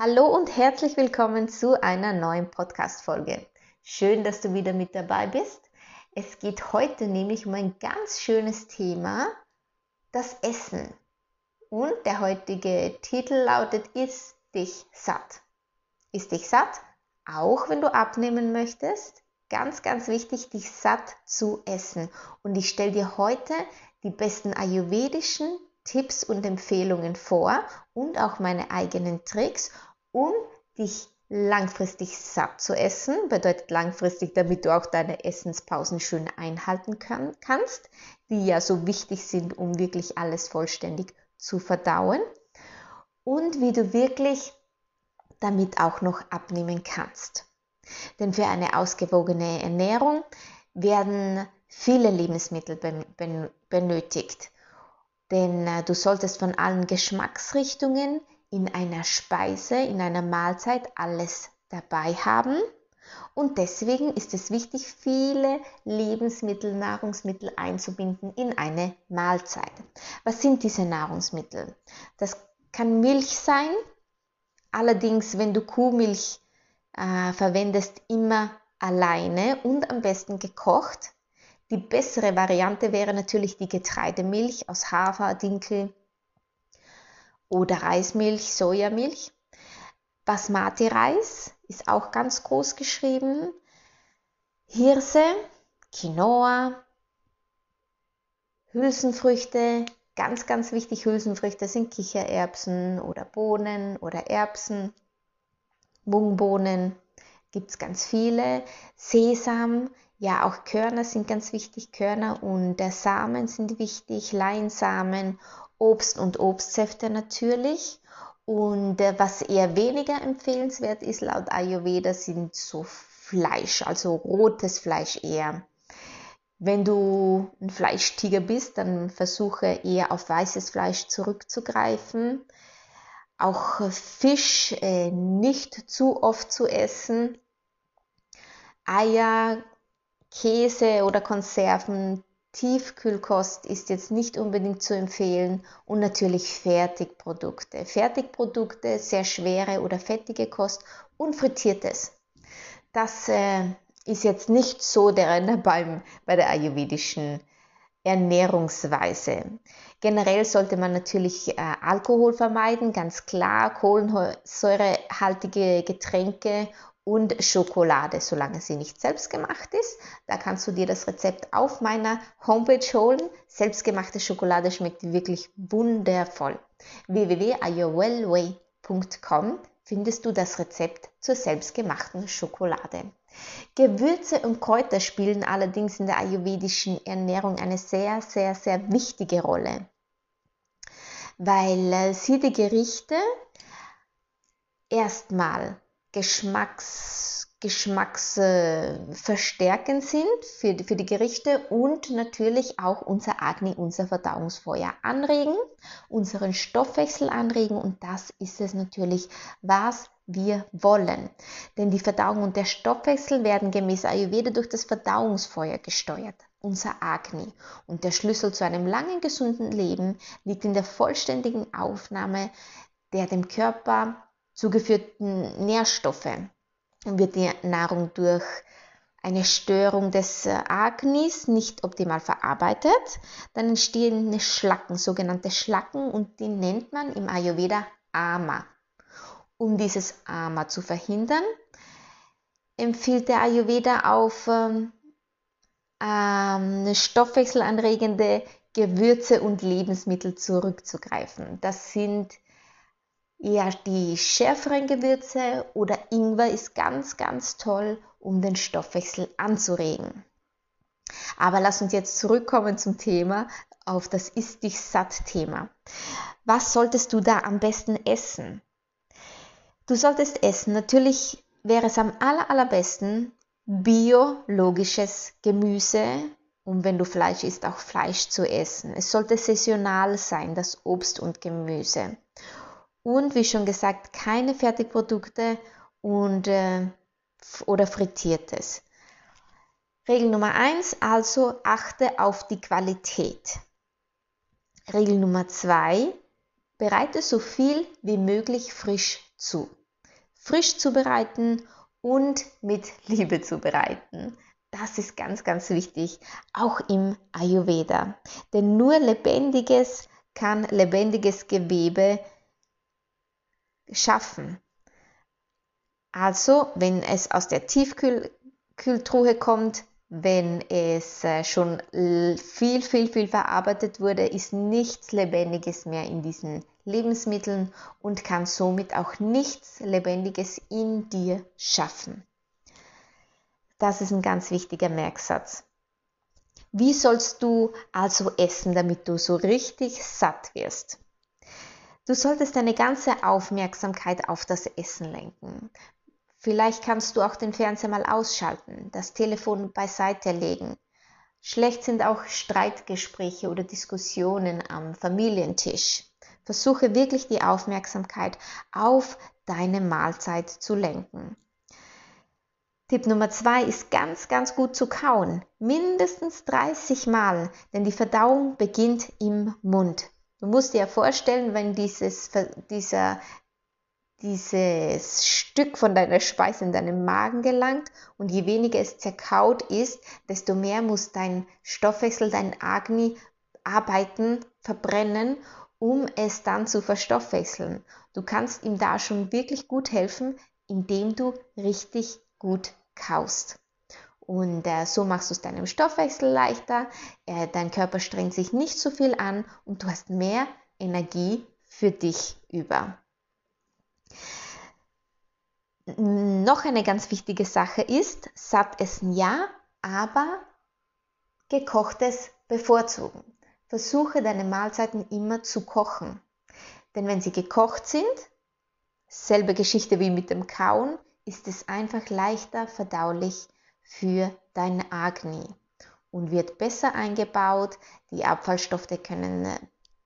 Hallo und herzlich willkommen zu einer neuen Podcast-Folge. Schön, dass du wieder mit dabei bist. Es geht heute nämlich um ein ganz schönes Thema, das Essen. Und der heutige Titel lautet Ist dich satt? Ist dich satt? Auch wenn du abnehmen möchtest? Ganz, ganz wichtig, dich satt zu essen. Und ich stelle dir heute die besten ayurvedischen Tipps und Empfehlungen vor und auch meine eigenen Tricks um dich langfristig satt zu essen, bedeutet langfristig, damit du auch deine Essenspausen schön einhalten kann, kannst, die ja so wichtig sind, um wirklich alles vollständig zu verdauen und wie du wirklich damit auch noch abnehmen kannst. Denn für eine ausgewogene Ernährung werden viele Lebensmittel benötigt. Denn äh, du solltest von allen Geschmacksrichtungen in einer Speise, in einer Mahlzeit alles dabei haben. Und deswegen ist es wichtig, viele Lebensmittel, Nahrungsmittel einzubinden in eine Mahlzeit. Was sind diese Nahrungsmittel? Das kann Milch sein. Allerdings, wenn du Kuhmilch äh, verwendest, immer alleine und am besten gekocht. Die bessere Variante wäre natürlich die Getreidemilch aus Hafer, Dinkel, oder Reismilch, Sojamilch. Basmati-Reis ist auch ganz groß geschrieben. Hirse, Quinoa, Hülsenfrüchte, ganz, ganz wichtig, Hülsenfrüchte sind Kichererbsen oder Bohnen oder Erbsen, Mungbohnen, gibt es ganz viele. Sesam, ja, auch Körner sind ganz wichtig, Körner und der Samen sind wichtig, Leinsamen Obst und Obstsäfte natürlich. Und äh, was eher weniger empfehlenswert ist laut Ayurveda sind so Fleisch, also rotes Fleisch eher. Wenn du ein Fleischtiger bist, dann versuche eher auf weißes Fleisch zurückzugreifen. Auch Fisch äh, nicht zu oft zu essen. Eier, Käse oder Konserven Tiefkühlkost ist jetzt nicht unbedingt zu empfehlen und natürlich Fertigprodukte. Fertigprodukte, sehr schwere oder fettige Kost und frittiertes. Das äh, ist jetzt nicht so der Renner beim, bei der ayurvedischen Ernährungsweise. Generell sollte man natürlich äh, Alkohol vermeiden, ganz klar, kohlensäurehaltige Getränke und Schokolade, solange sie nicht selbst gemacht ist. Da kannst du dir das Rezept auf meiner Homepage holen. Selbstgemachte Schokolade schmeckt wirklich wundervoll. www.ayurwellway.com findest du das Rezept zur selbstgemachten Schokolade. Gewürze und Kräuter spielen allerdings in der ayurvedischen Ernährung eine sehr, sehr, sehr wichtige Rolle, weil äh, sie die Gerichte erstmal Geschmacks, Geschmacksverstärkend sind für, für die Gerichte und natürlich auch unser Agni, unser Verdauungsfeuer anregen, unseren Stoffwechsel anregen und das ist es natürlich, was wir wollen. Denn die Verdauung und der Stoffwechsel werden gemäß Ayurveda durch das Verdauungsfeuer gesteuert, unser Agni. Und der Schlüssel zu einem langen, gesunden Leben liegt in der vollständigen Aufnahme der dem Körper zugeführten Nährstoffe wird die Nahrung durch eine Störung des äh, Agnis nicht optimal verarbeitet, dann entstehen Schlacken, sogenannte Schlacken, und die nennt man im Ayurveda Ama. Um dieses Ama zu verhindern, empfiehlt der Ayurveda auf ähm, ähm, stoffwechselanregende Gewürze und Lebensmittel zurückzugreifen. Das sind eher die schärferen Gewürze oder Ingwer ist ganz, ganz toll, um den Stoffwechsel anzuregen. Aber lass uns jetzt zurückkommen zum Thema, auf das Ist dich satt Thema. Was solltest du da am besten essen? Du solltest essen. Natürlich wäre es am aller, allerbesten biologisches Gemüse und wenn du Fleisch isst, auch Fleisch zu essen. Es sollte saisonal sein, das Obst und Gemüse. Und wie schon gesagt, keine Fertigprodukte und, äh, oder frittiertes. Regel Nummer eins: also achte auf die Qualität. Regel Nummer zwei: bereite so viel wie möglich frisch zu. Frisch zubereiten und mit Liebe zubereiten. Das ist ganz, ganz wichtig, auch im Ayurveda. Denn nur lebendiges kann lebendiges Gewebe schaffen. Also, wenn es aus der Tiefkühltruhe kommt, wenn es äh, schon viel, viel, viel verarbeitet wurde, ist nichts Lebendiges mehr in diesen Lebensmitteln und kann somit auch nichts Lebendiges in dir schaffen. Das ist ein ganz wichtiger Merksatz. Wie sollst du also essen, damit du so richtig satt wirst? Du solltest deine ganze Aufmerksamkeit auf das Essen lenken. Vielleicht kannst du auch den Fernseher mal ausschalten, das Telefon beiseite legen. Schlecht sind auch Streitgespräche oder Diskussionen am Familientisch. Versuche wirklich die Aufmerksamkeit auf deine Mahlzeit zu lenken. Tipp Nummer zwei ist ganz, ganz gut zu kauen. Mindestens 30 Mal, denn die Verdauung beginnt im Mund. Du musst dir ja vorstellen, wenn dieses, dieser, dieses Stück von deiner Speise in deinen Magen gelangt und je weniger es zerkaut ist, desto mehr muss dein Stoffwechsel, dein Agni arbeiten, verbrennen, um es dann zu verstoffwechseln. Du kannst ihm da schon wirklich gut helfen, indem du richtig gut kaust. Und äh, so machst du es deinem Stoffwechsel leichter, äh, dein Körper strengt sich nicht so viel an und du hast mehr Energie für dich über. Noch eine ganz wichtige Sache ist, satt essen ja, aber gekochtes bevorzugen. Versuche deine Mahlzeiten immer zu kochen. Denn wenn sie gekocht sind, selbe Geschichte wie mit dem Kauen, ist es einfach leichter verdaulich für dein Agni und wird besser eingebaut. Die Abfallstoffe können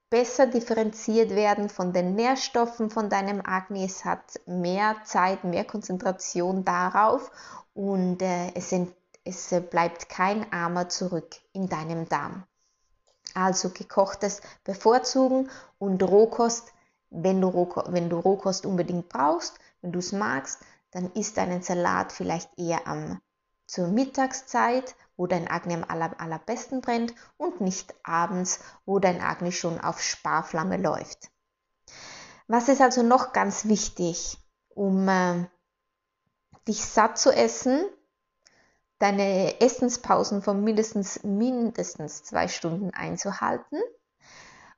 besser differenziert werden von den Nährstoffen von deinem Agni. Es hat mehr Zeit, mehr Konzentration darauf und äh, es, es bleibt kein Armer zurück in deinem Darm. Also gekochtes bevorzugen und Rohkost, wenn du, Rohkost, wenn du Rohkost unbedingt brauchst, wenn du es magst, dann isst einen Salat vielleicht eher am, zur Mittagszeit, wo dein Agni am aller, allerbesten brennt und nicht abends, wo dein Agni schon auf Sparflamme läuft. Was ist also noch ganz wichtig, um äh, dich satt zu essen? Deine Essenspausen von mindestens, mindestens zwei Stunden einzuhalten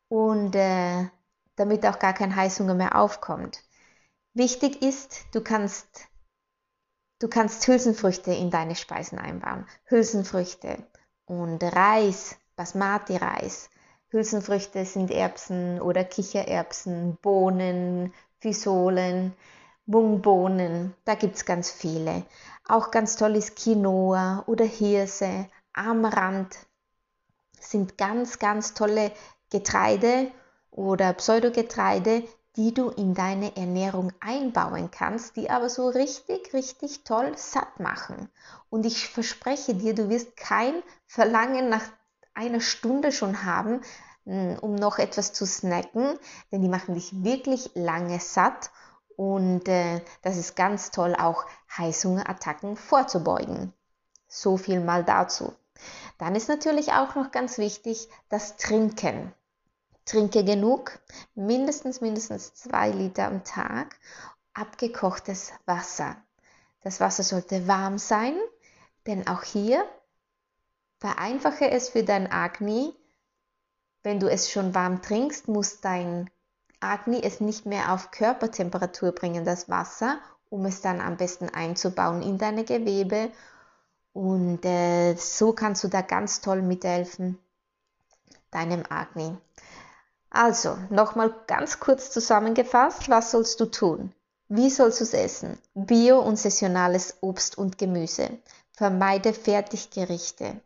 und äh, damit auch gar kein Heißhunger mehr aufkommt. Wichtig ist, du kannst, du kannst Hülsenfrüchte in deine Speisen einbauen. Hülsenfrüchte und Reis, Basmati-Reis. Hülsenfrüchte sind Erbsen oder Kichererbsen, Bohnen, Fisolen, Mungbohnen. Da gibt es ganz viele. Auch ganz toll ist Quinoa oder Hirse, Amaranth sind ganz, ganz tolle Getreide oder Pseudogetreide, die du in deine Ernährung einbauen kannst, die aber so richtig, richtig toll satt machen. Und ich verspreche dir, du wirst kein Verlangen nach einer Stunde schon haben, hm, um noch etwas zu snacken, denn die machen dich wirklich lange satt und äh, das ist ganz toll, auch Heißhungerattacken vorzubeugen. So viel mal dazu. Dann ist natürlich auch noch ganz wichtig das Trinken. Trinke genug, mindestens mindestens zwei Liter am Tag, abgekochtes Wasser. Das Wasser sollte warm sein, denn auch hier vereinfache es für dein Agni. Wenn du es schon warm trinkst, muss dein Agni es nicht mehr auf Körpertemperatur bringen, das Wasser, um es dann am besten einzubauen in deine Gewebe. Und äh, so kannst du da ganz toll mithelfen, deinem Agni. Also, nochmal ganz kurz zusammengefasst, was sollst du tun? Wie sollst du es essen? Bio und saisonales Obst und Gemüse. Vermeide Fertiggerichte.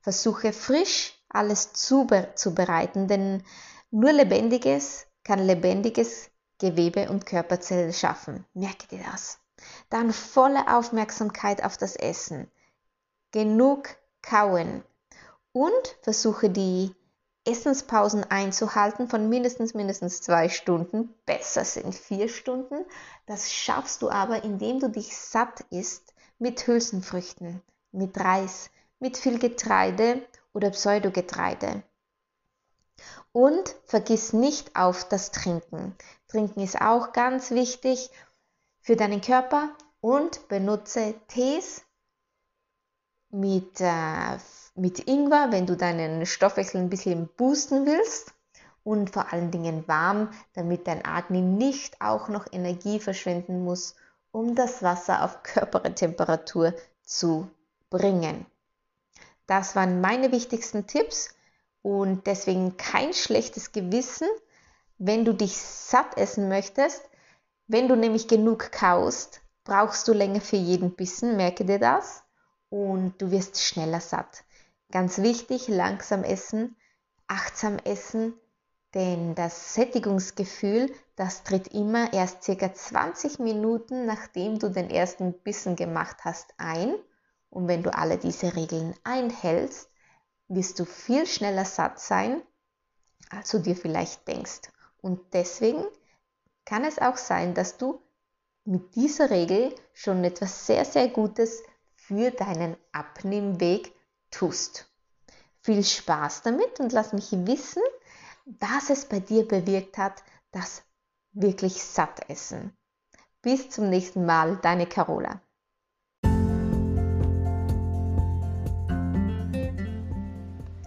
Versuche frisch alles zuzubereiten, denn nur Lebendiges kann lebendiges Gewebe und Körperzellen schaffen. Merke dir das. Dann volle Aufmerksamkeit auf das Essen. Genug kauen. Und versuche die Essenspausen einzuhalten von mindestens mindestens zwei Stunden. Besser sind vier Stunden. Das schaffst du aber, indem du dich satt isst mit Hülsenfrüchten, mit Reis, mit viel Getreide oder Pseudogetreide. Und vergiss nicht auf das Trinken. Trinken ist auch ganz wichtig für deinen Körper und benutze Tees mit, äh, mit Ingwer, wenn du deinen Stoffwechsel ein bisschen boosten willst und vor allen Dingen warm, damit dein Agni nicht auch noch Energie verschwenden muss, um das Wasser auf Körpertemperatur zu bringen. Das waren meine wichtigsten Tipps und deswegen kein schlechtes Gewissen, wenn du dich satt essen möchtest. Wenn du nämlich genug kaust, brauchst du länger für jeden Bissen, merke dir das, und du wirst schneller satt. Ganz wichtig, langsam essen, achtsam essen, denn das Sättigungsgefühl, das tritt immer erst circa 20 Minuten, nachdem du den ersten Bissen gemacht hast, ein und wenn du alle diese Regeln einhältst, wirst du viel schneller satt sein, als du dir vielleicht denkst. Und deswegen kann es auch sein, dass du mit dieser Regel schon etwas sehr, sehr Gutes für deinen Abnehmweg tust. Viel Spaß damit und lass mich wissen, was es bei dir bewirkt hat, das wirklich satt essen. Bis zum nächsten Mal, deine Carola.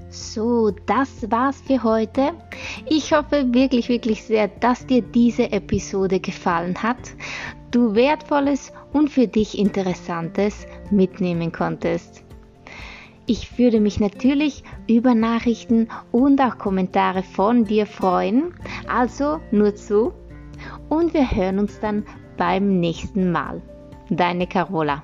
So, das war's für heute. Ich hoffe wirklich, wirklich sehr, dass dir diese Episode gefallen hat, du wertvolles und für dich interessantes mitnehmen konntest. Ich würde mich natürlich über Nachrichten und auch Kommentare von dir freuen. Also nur zu und wir hören uns dann beim nächsten Mal. Deine Carola.